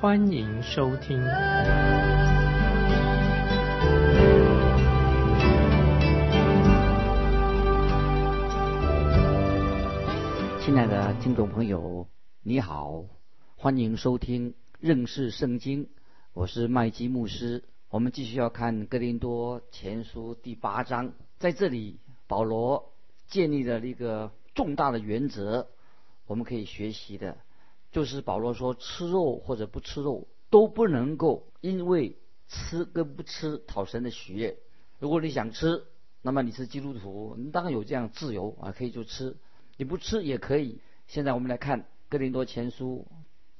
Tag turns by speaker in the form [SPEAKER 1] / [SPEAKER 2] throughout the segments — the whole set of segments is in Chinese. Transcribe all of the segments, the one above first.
[SPEAKER 1] 欢迎收听。
[SPEAKER 2] 亲爱的听众朋友，你好，欢迎收听认识圣经，我是麦基牧师。我们继续要看哥林多前书第八章，在这里保罗建立了一个重大的原则，我们可以学习的，就是保罗说吃肉或者不吃肉都不能够因为吃跟不吃讨神的喜悦。如果你想吃，那么你是基督徒，你当然有这样自由啊，可以就吃。你不吃也可以。现在我们来看《哥林多前书》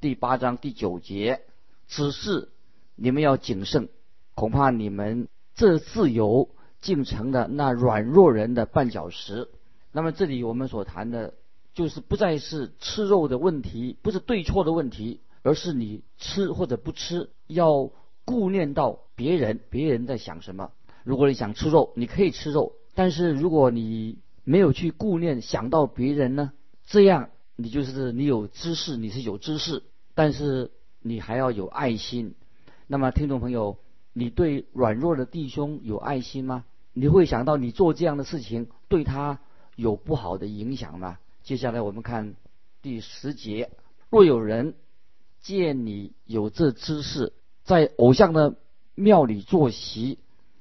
[SPEAKER 2] 第八章第九节，只是你们要谨慎，恐怕你们这自由竟成了那软弱人的绊脚石。那么这里我们所谈的，就是不再是吃肉的问题，不是对错的问题，而是你吃或者不吃，要顾念到别人，别人在想什么。如果你想吃肉，你可以吃肉，但是如果你没有去顾念想到别人呢？这样你就是你有知识，你是有知识，但是你还要有爱心。那么听众朋友，你对软弱的弟兄有爱心吗？你会想到你做这样的事情对他有不好的影响吗？接下来我们看第十节：若有人见你有这知识，在偶像的庙里坐席，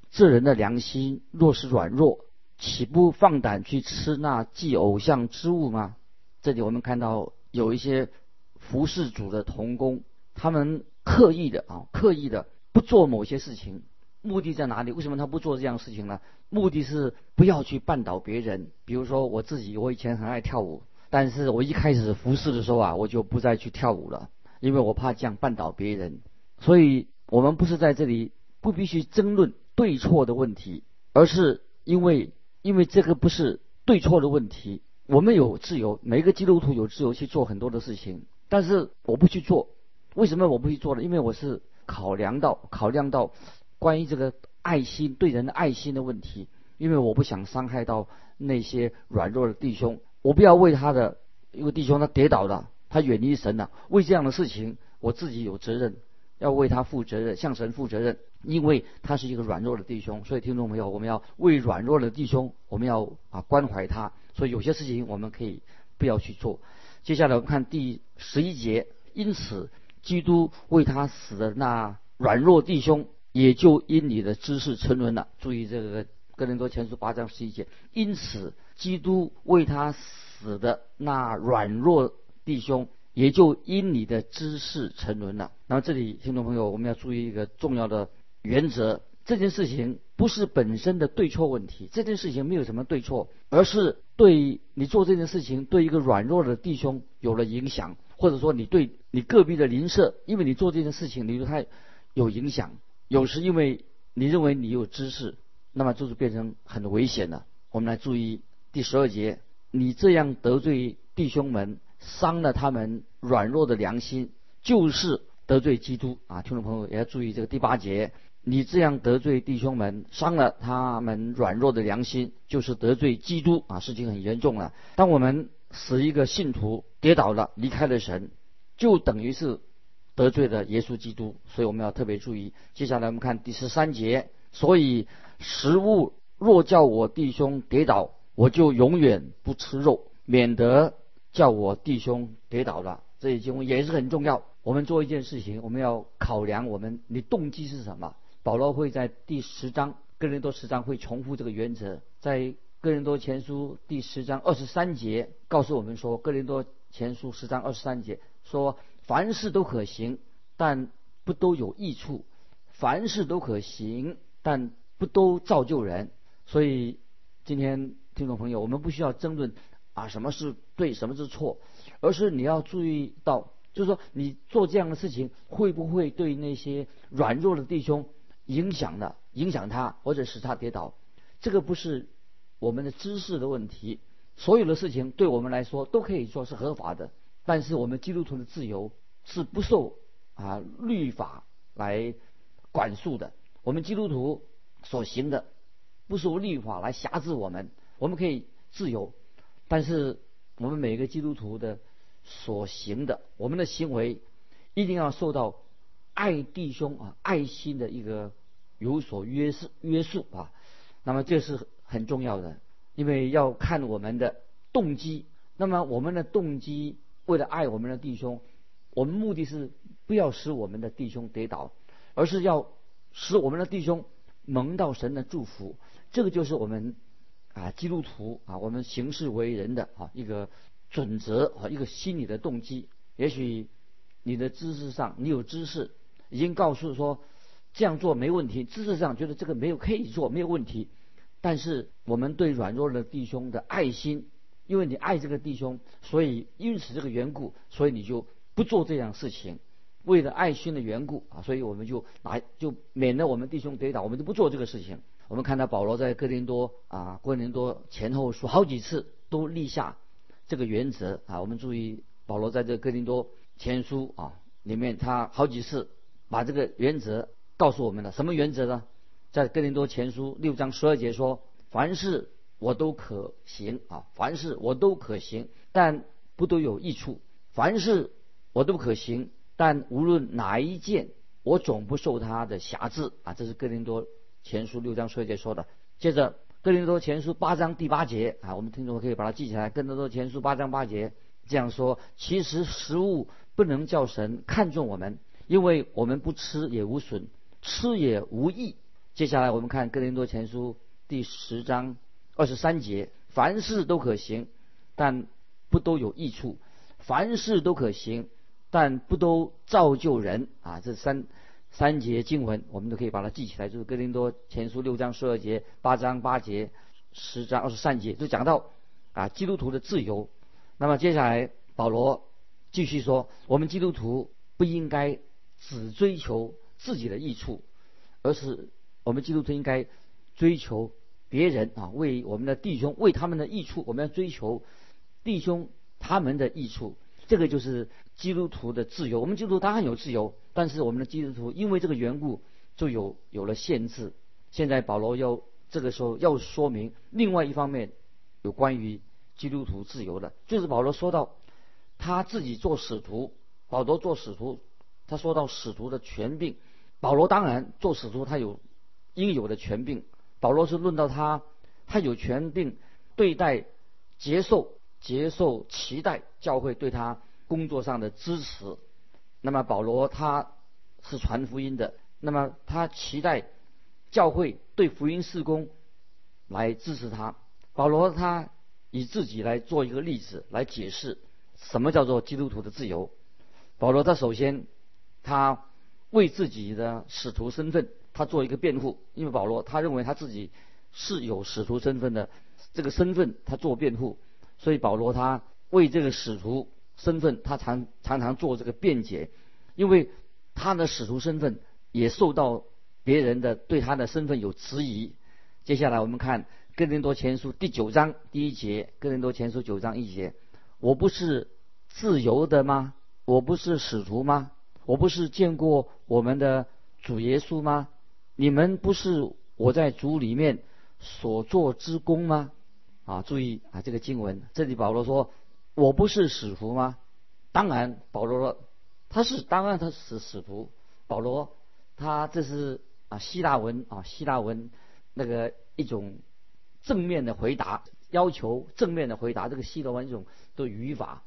[SPEAKER 2] 这人的良心若是软弱。岂不放胆去吃那祭偶像之物吗？这里我们看到有一些服侍主的童工，他们刻意的啊，刻意的不做某些事情，目的在哪里？为什么他不做这样事情呢？目的是不要去绊倒别人。比如说我自己，我以前很爱跳舞，但是我一开始服侍的时候啊，我就不再去跳舞了，因为我怕这样绊倒别人。所以，我们不是在这里不必须争论对错的问题，而是因为。因为这个不是对错的问题，我们有自由，每个基督徒有自由去做很多的事情。但是我不去做，为什么我不去做呢？因为我是考量到考量到关于这个爱心对人的爱心的问题，因为我不想伤害到那些软弱的弟兄，我不要为他的一个弟兄他跌倒了，他远离神了，为这样的事情我自己有责任。要为他负责任，向神负责任，因为他是一个软弱的弟兄。所以听众朋友，我们要为软弱的弟兄，我们要啊关怀他。所以有些事情我们可以不要去做。接下来我们看第十一节，因此基督为他死的那软弱弟兄，也就因你的知识沉沦了。注意这个哥林多前书八章十一节，因此基督为他死的那软弱弟兄。也就因你的知识沉沦了。那么这里听众朋友，我们要注意一个重要的原则：这件事情不是本身的对错问题，这件事情没有什么对错，而是对你做这件事情对一个软弱的弟兄有了影响，或者说你对你个别的邻舍，因为你做这件事情，你对他有影响。有时因为你认为你有知识，那么就是变成很危险了。我们来注意第十二节：你这样得罪弟兄们。伤了他们软弱的良心，就是得罪基督啊！听众朋友也要注意这个第八节，你这样得罪弟兄们，伤了他们软弱的良心，就是得罪基督啊！事情很严重了。当我们使一个信徒跌倒了，离开了神，就等于是得罪了耶稣基督，所以我们要特别注意。接下来我们看第十三节，所以食物若叫我弟兄跌倒，我就永远不吃肉，免得。叫我弟兄跌倒了，这一经文也是很重要。我们做一件事情，我们要考量我们你动机是什么。保罗会在第十章哥林多十章会重复这个原则，在哥林多前书第十章二十三节告诉我们说，哥林多前书十章二十三节说，凡事都可行，但不都有益处；凡事都可行，但不都造就人。所以今天听众朋友，我们不需要争论。啊，什么是对，什么是错，而是你要注意到就是说，你做这样的事情，会不会对那些软弱的弟兄影响的，影响他，或者使他跌倒？这个不是我们的知识的问题。所有的事情对我们来说都可以说是合法的，但是我们基督徒的自由是不受啊律法来管束的。我们基督徒所行的不受律法来辖制我们，我们可以自由，但是我们每个基督徒的。所行的，我们的行为一定要受到爱弟兄啊爱心的一个有所约束约束啊。那么这是很重要的，因为要看我们的动机。那么我们的动机为了爱我们的弟兄，我们目的是不要使我们的弟兄跌倒，而是要使我们的弟兄蒙到神的祝福。这个就是我们啊基督徒啊我们行事为人的啊一个。准则和一个心理的动机，也许你的知识上你有知识，已经告诉说这样做没问题，知识上觉得这个没有可以做没有问题，但是我们对软弱的弟兄的爱心，因为你爱这个弟兄，所以因此这个缘故，所以你就不做这样事情，为了爱心的缘故啊，所以我们就来就免得我们弟兄跌倒，我们就不做这个事情。我们看到保罗在哥林多啊，哥林多前后说好几次都立下。这个原则啊，我们注意保罗在这哥林多前书啊里面，他好几次把这个原则告诉我们了。什么原则呢？在哥林多前书六章十二节说：“凡事我都可行啊，凡事我都可行，但不都有益处；凡事我都可行，但无论哪一件，我总不受他的辖制啊。”这是哥林多前书六章十二节说的。接着。哥林多前书八章第八节啊，我们听众可以把它记起来。哥林多前书八章八节这样说：其实食物不能叫神看重我们，因为我们不吃也无损，吃也无益。接下来我们看哥林多前书第十章二十三节：凡事都可行，但不都有益处；凡事都可行，但不都造就人啊。这三。三节经文，我们都可以把它记起来，就是哥林多前书六章十二节、八章八节、十章二十三节，就讲到啊基督徒的自由。那么接下来保罗继续说，我们基督徒不应该只追求自己的益处，而是我们基督徒应该追求别人啊，为我们的弟兄为他们的益处，我们要追求弟兄他们的益处。这个就是基督徒的自由。我们基督徒当然有自由，但是我们的基督徒因为这个缘故就有有了限制。现在保罗要这个时候要说明另外一方面有关于基督徒自由的，就是保罗说到他自己做使徒，保罗做使徒，他说到使徒的权柄。保罗当然做使徒，他有应有的权柄。保罗是论到他，他有权柄对待接受。接受期待教会对他工作上的支持，那么保罗他是传福音的，那么他期待教会对福音事工来支持他。保罗他以自己来做一个例子来解释什么叫做基督徒的自由。保罗他首先他为自己的使徒身份他做一个辩护，因为保罗他认为他自己是有使徒身份的，这个身份他做辩护。所以保罗他为这个使徒身份，他常常常做这个辩解，因为他的使徒身份也受到别人的对他的身份有质疑。接下来我们看哥林多前书第九章第一节，哥林多前书九章一节：我不是自由的吗？我不是使徒吗？我不是见过我们的主耶稣吗？你们不是我在主里面所做之功吗？啊，注意啊，这个经文这里保罗说：“我不是使徒吗？”当然，保罗说他是，当然他是使徒。保罗他这是啊希腊文啊希腊文那个一种正面的回答，要求正面的回答。这个希腊文一种的语法。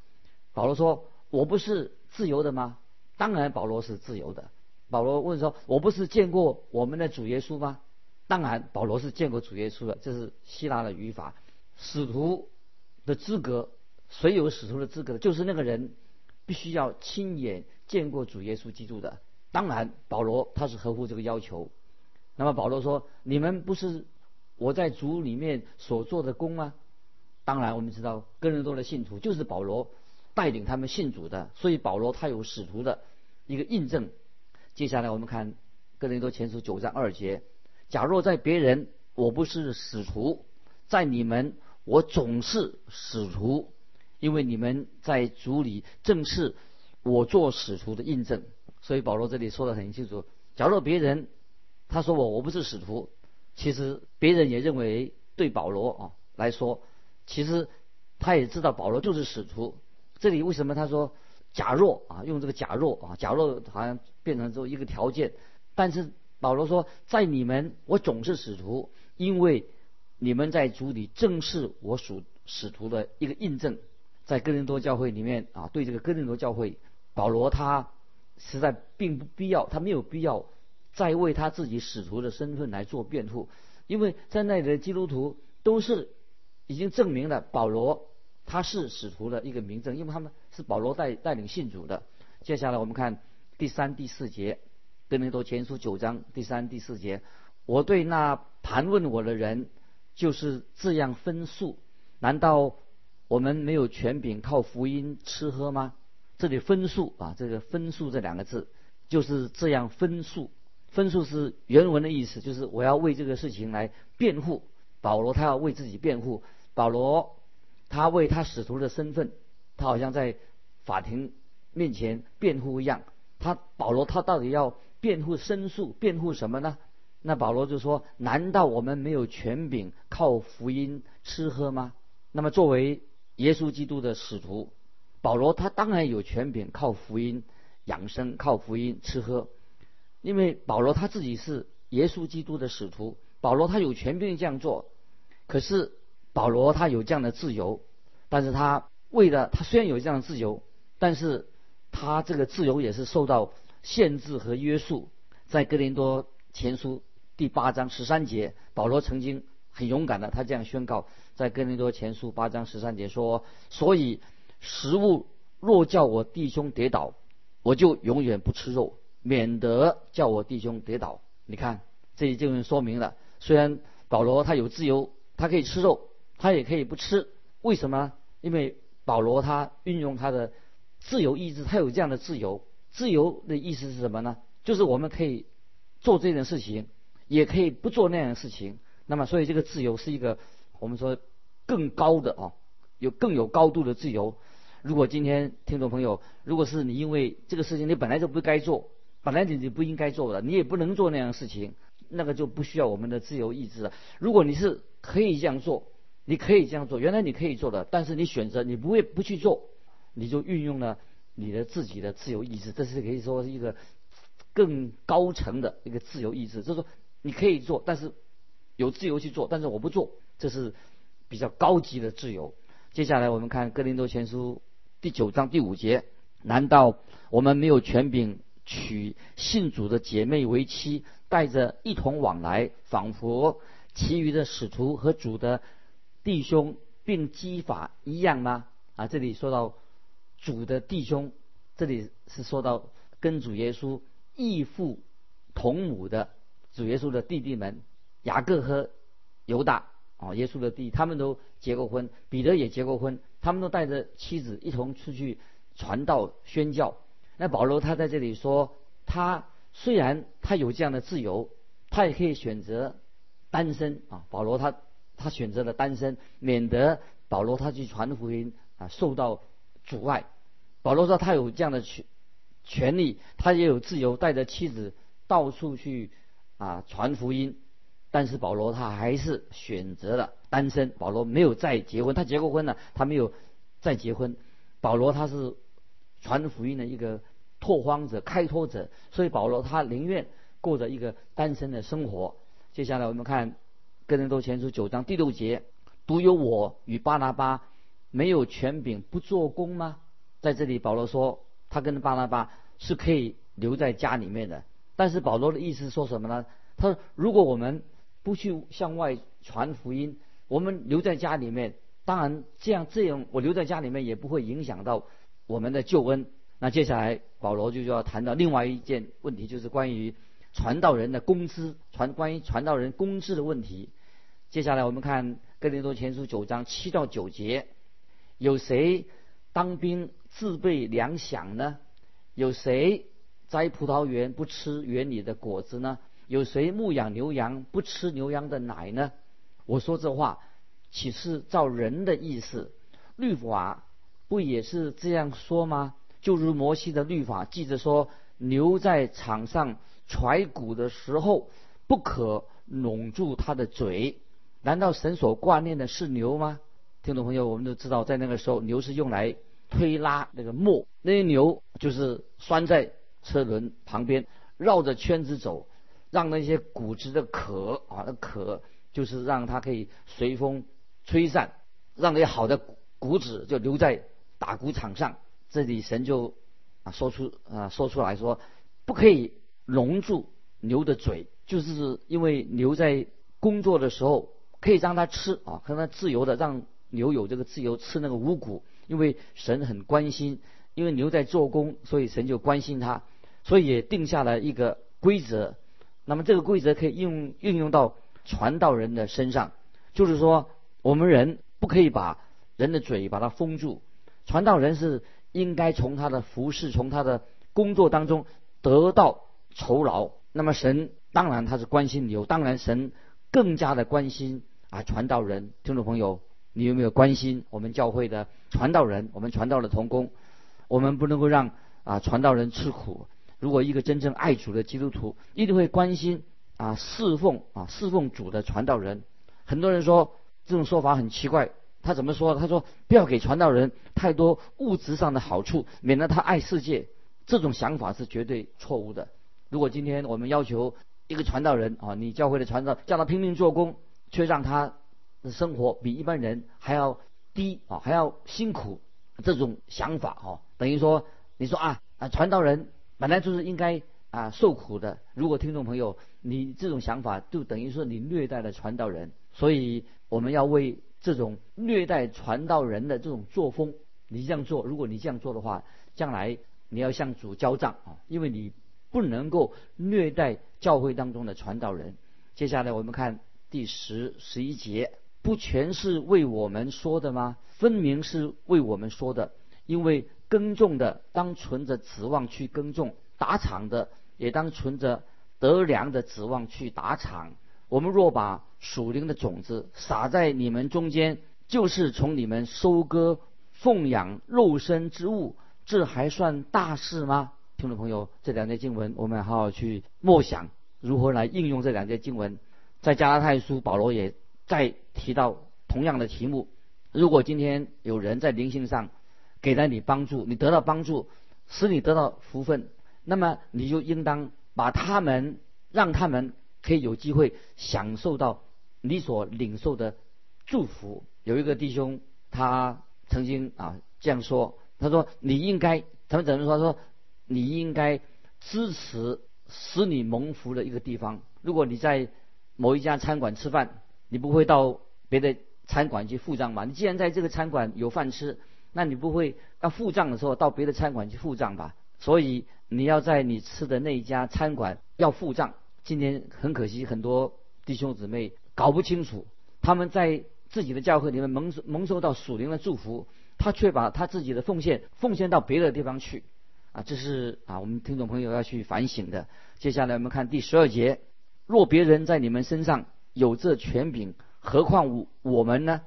[SPEAKER 2] 保罗说：“我不是自由的吗？”当然，保罗是自由的。保罗问说：“我不是见过我们的主耶稣吗？”当然，保罗是见过主耶稣的。这是希腊的语法。使徒的资格，谁有使徒的资格？就是那个人必须要亲眼见过主耶稣基督的。当然，保罗他是合乎这个要求。那么保罗说：“你们不是我在主里面所做的工吗？”当然，我们知道，哥林多的信徒就是保罗带领他们信主的，所以保罗他有使徒的一个印证。接下来我们看哥林多前书九章二节：假若在别人我不是使徒，在你们我总是使徒，因为你们在主里正是我做使徒的印证。所以保罗这里说的很清楚：假若别人他说我我不是使徒，其实别人也认为对保罗啊来说，其实他也知道保罗就是使徒。这里为什么他说假若啊？用这个假若啊，假若好像变成做一个条件。但是保罗说，在你们我总是使徒，因为你们在主里正是我属使徒的一个印证。在哥林多教会里面啊，对这个哥林多教会，保罗他实在并不必要，他没有必要再为他自己使徒的身份来做辩护，因为在那里的基督徒都是已经证明了保罗。他是使徒的一个名证，因为他们是保罗带带领信主的。接下来我们看第三、第四节，哥林多前书九章第三、第四节。我对那盘问我的人就是这样分数，难道我们没有权柄靠福音吃喝吗？这里分数啊，这个分数这两个字就是这样分数。分数是原文的意思，就是我要为这个事情来辩护。保罗他要为自己辩护。保罗。他为他使徒的身份，他好像在法庭面前辩护一样。他保罗他到底要辩护申诉，辩护什么呢？那保罗就说：难道我们没有权柄靠福音吃喝吗？那么作为耶稣基督的使徒，保罗他当然有权柄靠福音养生，靠福音吃喝。因为保罗他自己是耶稣基督的使徒，保罗他有权柄这样做。可是。保罗他有这样的自由，但是他为了他虽然有这样的自由，但是他这个自由也是受到限制和约束。在哥林多前书第八章十三节，保罗曾经很勇敢的，他这样宣告：在哥林多前书八章十三节说，所以食物若叫我弟兄跌倒，我就永远不吃肉，免得叫我弟兄跌倒。你看，这里就说明了，虽然保罗他有自由，他可以吃肉。他也可以不吃，为什么？因为保罗他运用他的自由意志，他有这样的自由。自由的意思是什么呢？就是我们可以做这件事情，也可以不做那样的事情。那么，所以这个自由是一个我们说更高的啊，有更有高度的自由。如果今天听众朋友，如果是你因为这个事情你本来就不该做，本来你就不应该做的，你也不能做那样的事情，那个就不需要我们的自由意志了。如果你是可以这样做。你可以这样做，原来你可以做的，但是你选择你不会不去做，你就运用了你的自己的自由意志，这是可以说是一个更高层的一个自由意志。就是说你可以做，但是有自由去做，但是我不做，这是比较高级的自由。接下来我们看哥林多前书第九章第五节：难道我们没有权柄娶信主的姐妹为妻，带着一同往来，仿佛其余的使徒和主的？弟兄并激法一样吗？啊，这里说到主的弟兄，这里是说到跟主耶稣异父同母的主耶稣的弟弟们，雅各和犹大啊，耶稣的弟，他们都结过婚，彼得也结过婚，他们都带着妻子一同出去传道宣教。那保罗他在这里说，他虽然他有这样的自由，他也可以选择单身啊。保罗他。他选择了单身，免得保罗他去传福音啊受到阻碍。保罗说他有这样的权权利，他也有自由带着妻子到处去啊传福音。但是保罗他还是选择了单身。保罗没有再结婚，他结过婚了，他没有再结婚。保罗他是传福音的一个拓荒者、开拓者，所以保罗他宁愿过着一个单身的生活。接下来我们看。哥林多前书九章第六节，独有我与巴拿巴没有权柄不做工吗？在这里，保罗说他跟巴拿巴是可以留在家里面的。但是保罗的意思说什么呢？他说，如果我们不去向外传福音，我们留在家里面，当然这样这样，我留在家里面也不会影响到我们的救恩。那接下来保罗就要谈到另外一件问题，就是关于。传道人的工资，传关于传道人工资的问题。接下来我们看哥林多前书九章七到九节，有谁当兵自备粮饷呢？有谁摘葡萄园不吃园里的果子呢？有谁牧养牛羊不吃牛羊的奶呢？我说这话，岂是照人的意思？律法不也是这样说吗？就如摩西的律法记着说，牛在场上踹骨的时候，不可拢住它的嘴。难道神所挂念的是牛吗？听众朋友，我们都知道，在那个时候，牛是用来推拉那个磨，那些牛就是拴在车轮旁边，绕着圈子走，让那些骨子的壳啊，那壳就是让它可以随风吹散，让那些好的骨质就留在打谷场上。这里神就啊说出啊说出来说，不可以笼住牛的嘴，就是因为牛在工作的时候可以让它吃啊，让它自由的让牛有这个自由吃那个五谷，因为神很关心，因为牛在做工，所以神就关心它，所以也定下了一个规则。那么这个规则可以应运用到传道人的身上，就是说我们人不可以把人的嘴把它封住，传道人是。应该从他的服饰、从他的工作当中得到酬劳。那么神当然他是关心牛，当然神更加的关心啊传道人。听众朋友，你有没有关心我们教会的传道人？我们传道的同工，我们不能够让啊传道人吃苦。如果一个真正爱主的基督徒，一定会关心啊侍奉啊侍奉主的传道人。很多人说这种说法很奇怪。他怎么说？他说不要给传道人太多物质上的好处，免得他爱世界。这种想法是绝对错误的。如果今天我们要求一个传道人啊，你教会的传道叫他拼命做工，却让他的生活比一般人还要低啊，还要辛苦，这种想法啊，等于说你说啊啊，传道人本来就是应该啊受苦的。如果听众朋友你这种想法，就等于说你虐待了传道人。所以我们要为。这种虐待传道人的这种作风，你这样做，如果你这样做的话，将来你要向主交账啊，因为你不能够虐待教会当中的传道人。接下来我们看第十十一节，不全是为我们说的吗？分明是为我们说的，因为耕种的当存着指望去耕种，打场的也当存着得粮的指望去打场。我们若把属灵的种子撒在你们中间，就是从你们收割、奉养肉身之物，这还算大事吗？听众朋友，这两节经文我们好好去默想，如何来应用这两节经文。在加拉太书，保罗也在提到同样的题目。如果今天有人在灵性上给了你帮助，你得到帮助，使你得到福分，那么你就应当把他们让他们。可以有机会享受到你所领受的祝福。有一个弟兄，他曾经啊这样说：“他说你应该，他们怎么说？说你应该支持使你蒙福的一个地方。如果你在某一家餐馆吃饭，你不会到别的餐馆去付账吧？你既然在这个餐馆有饭吃，那你不会要付账的时候到别的餐馆去付账吧？所以你要在你吃的那一家餐馆要付账。”今天很可惜，很多弟兄姊妹搞不清楚，他们在自己的教会里面蒙蒙受到属灵的祝福，他却把他自己的奉献奉献到别的地方去，啊，这是啊我们听众朋友要去反省的。接下来我们看第十二节：若别人在你们身上有这权柄，何况我我们呢？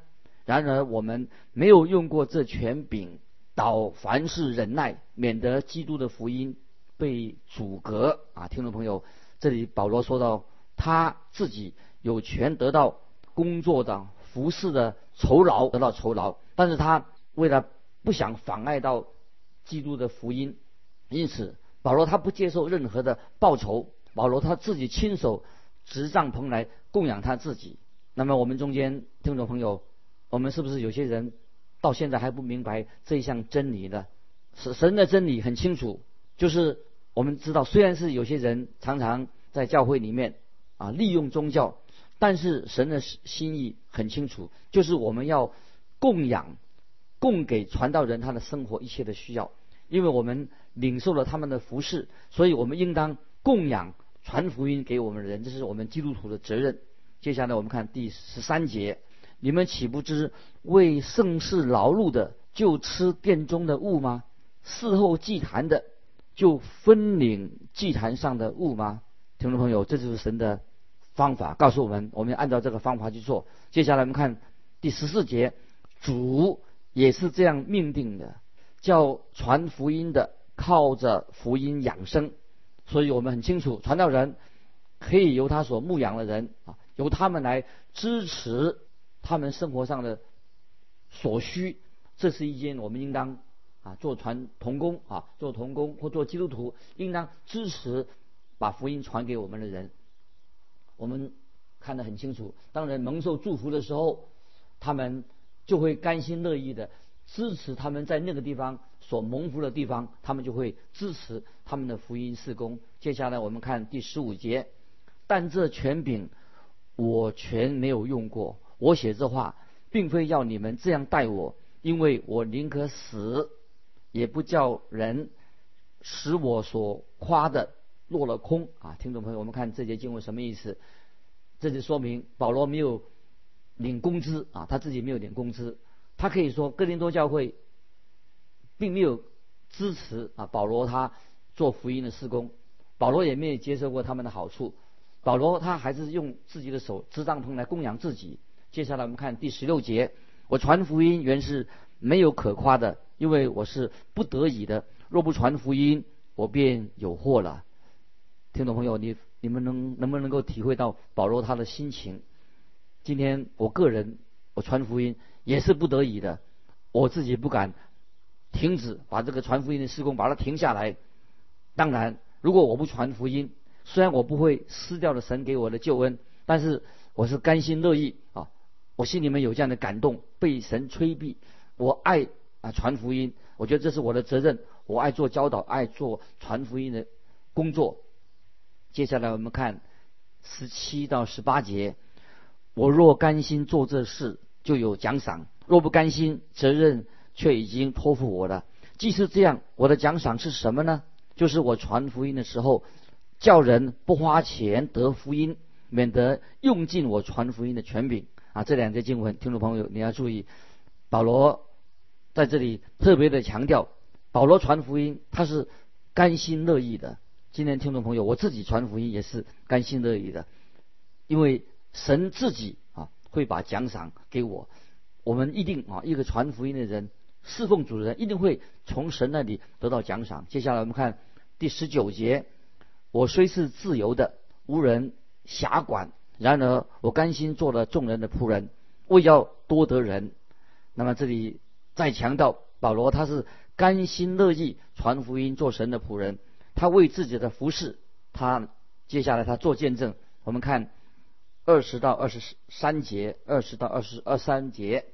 [SPEAKER 2] 然而我们没有用过这权柄，导凡事忍耐，免得基督的福音被阻隔。啊，听众朋友。这里保罗说到，他自己有权得到工作的服侍的酬劳，得到酬劳，但是他为了不想妨碍到基督的福音，因此保罗他不接受任何的报酬。保罗他自己亲手执帐篷来供养他自己。那么我们中间听众朋友，我们是不是有些人到现在还不明白这一项真理呢？是神的真理很清楚，就是。我们知道，虽然是有些人常常在教会里面啊利用宗教，但是神的心意很清楚，就是我们要供养、供给传道人他的生活一切的需要，因为我们领受了他们的服饰，所以我们应当供养传福音给我们的人，这是我们基督徒的责任。接下来我们看第十三节：你们岂不知为盛世劳碌的就吃殿中的物吗？事后祭坛的就分领祭坛上的物吗？听众朋友，这就是神的方法，告诉我们，我们要按照这个方法去做。接下来我们看第十四节，主也是这样命定的，叫传福音的靠着福音养生。所以我们很清楚，传道人可以由他所牧养的人啊，由他们来支持他们生活上的所需。这是一件我们应当啊做传童工啊，做童工或做基督徒应当支持把福音传给我们的人。我们看得很清楚，当人蒙受祝福的时候，他们就会甘心乐意的支持他们在那个地方。所蒙福的地方，他们就会支持他们的福音事工。接下来我们看第十五节，但这权柄我全没有用过。我写这话，并非要你们这样待我，因为我宁可死，也不叫人使我所夸的落了空啊！听众朋友，我们看这节经文什么意思？这就说明保罗没有领工资啊，他自己没有领工资，他可以说哥林多教会。并没有支持啊保罗他做福音的施工，保罗也没有接受过他们的好处，保罗他还是用自己的手支帐篷来供养自己。接下来我们看第十六节，我传福音原是没有可夸的，因为我是不得已的。若不传福音，我便有祸了。听众朋友，你你们能能不能够体会到保罗他的心情？今天我个人我传福音也是不得已的，我自己不敢。停止把这个传福音的施工，把它停下来。当然，如果我不传福音，虽然我不会失掉了神给我的救恩，但是我是甘心乐意啊！我心里面有这样的感动，被神催逼，我爱啊传福音，我觉得这是我的责任。我爱做教导，爱做传福音的工作。接下来我们看十七到十八节：我若甘心做这事，就有奖赏；若不甘心，责任。却已经托付我了。既是这样，我的奖赏是什么呢？就是我传福音的时候，叫人不花钱得福音，免得用尽我传福音的权柄啊！这两节经文，听众朋友你要注意，保罗在这里特别的强调，保罗传福音他是甘心乐意的。今天听众朋友，我自己传福音也是甘心乐意的，因为神自己啊会把奖赏给我。我们一定啊，一个传福音的人。侍奉主的人一定会从神那里得到奖赏。接下来我们看第十九节：我虽是自由的，无人辖管，然而我甘心做了众人的仆人，为要多得人。那么这里再强调，保罗他是甘心乐意传福音，做神的仆人。他为自己的服饰，他接下来他做见证。我们看二十到二十三节，二十到二十二三节，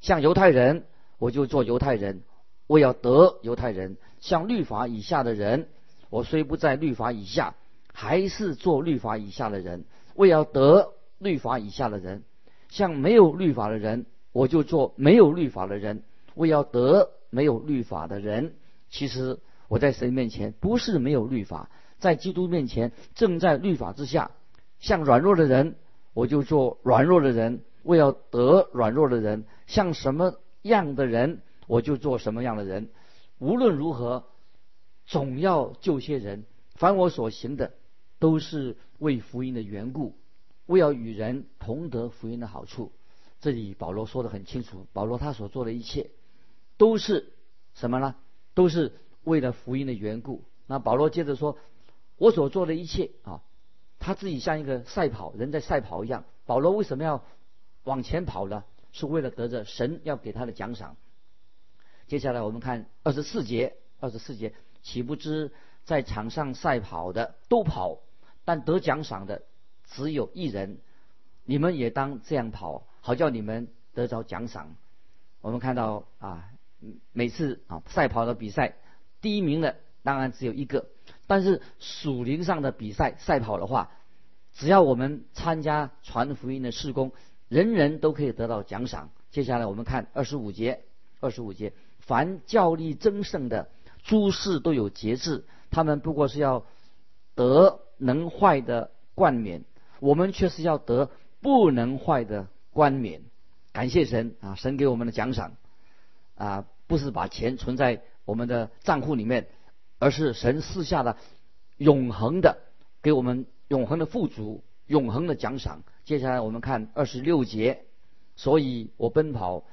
[SPEAKER 2] 像犹太人。我就做犹太人，我要得犹太人。像律法以下的人，我虽不在律法以下，还是做律法以下的人。我要得律法以下的人。像没有律法的人，我就做没有律法的人。我要得没有律法的人。其实我在神面前不是没有律法，在基督面前正在律法之下。像软弱的人，我就做软弱的人。我要得软弱的人。像什么？样的人，我就做什么样的人。无论如何，总要救些人。凡我所行的，都是为福音的缘故，为要与人同得福音的好处。这里保罗说的很清楚，保罗他所做的一切，都是什么呢？都是为了福音的缘故。那保罗接着说，我所做的一切啊，他自己像一个赛跑人在赛跑一样。保罗为什么要往前跑呢？是为了得着神要给他的奖赏。接下来我们看二十四节，二十四节岂不知在场上赛跑的都跑，但得奖赏的只有一人。你们也当这样跑，好叫你们得着奖赏。我们看到啊，每次啊赛跑的比赛，第一名的当然只有一个。但是属灵上的比赛赛跑的话，只要我们参加传福音的事工。人人都可以得到奖赏。接下来我们看二十五节，二十五节，凡教力争胜的诸事都有节制，他们不过是要得能坏的冠冕，我们却是要得不能坏的冠冕。感谢神啊，神给我们的奖赏啊，不是把钱存在我们的账户里面，而是神赐下的永恒的，给我们永恒的富足、永恒的奖赏。接下来我们看二十六节，所以我奔跑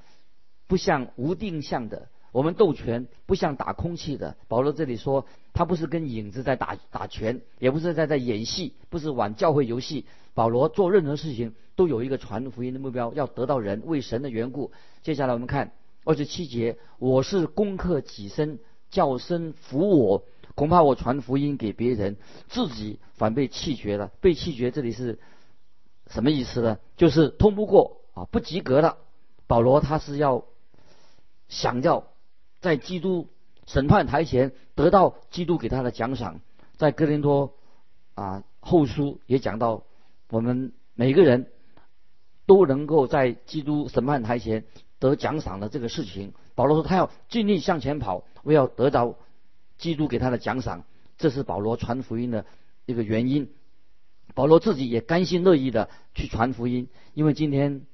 [SPEAKER 2] 不像无定向的，我们斗拳不像打空气的。保罗这里说，他不是跟影子在打打拳，也不是在在演戏，不是玩教会游戏。保罗做任何事情都有一个传福音的目标，要得到人为神的缘故。接下来我们看二十七节，我是攻克己身，叫身服我，恐怕我传福音给别人，自己反被弃绝了。被弃绝这里是。什么意思呢？就是通不过啊，不及格了。保罗他是要想要在基督审判台前得到基督给他的奖赏。在哥林多啊后书也讲到，我们每个人都能够在基督审判台前得奖赏的这个事情。保罗说他要尽力向前跑，为要得到基督给他的奖赏。这是保罗传福音的一个原因。保罗自己也甘心乐意的去传福音，因为今天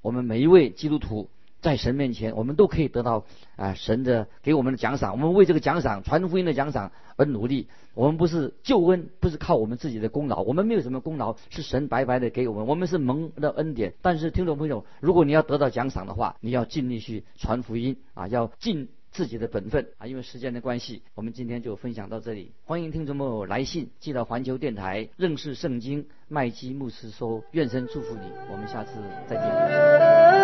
[SPEAKER 2] 我们每一位基督徒在神面前，我们都可以得到啊神的给我们的奖赏。我们为这个奖赏传福音的奖赏而努力。我们不是救恩，不是靠我们自己的功劳，我们没有什么功劳，是神白白的给我们，我们是蒙的恩典。但是听众朋友，如果你要得到奖赏的话，你要尽力去传福音啊，要尽。自己的本分啊，因为时间的关系，我们今天就分享到这里。欢迎听众朋友来信寄到环球电台认识圣经麦基牧师说，愿神祝福你，我们下次再见。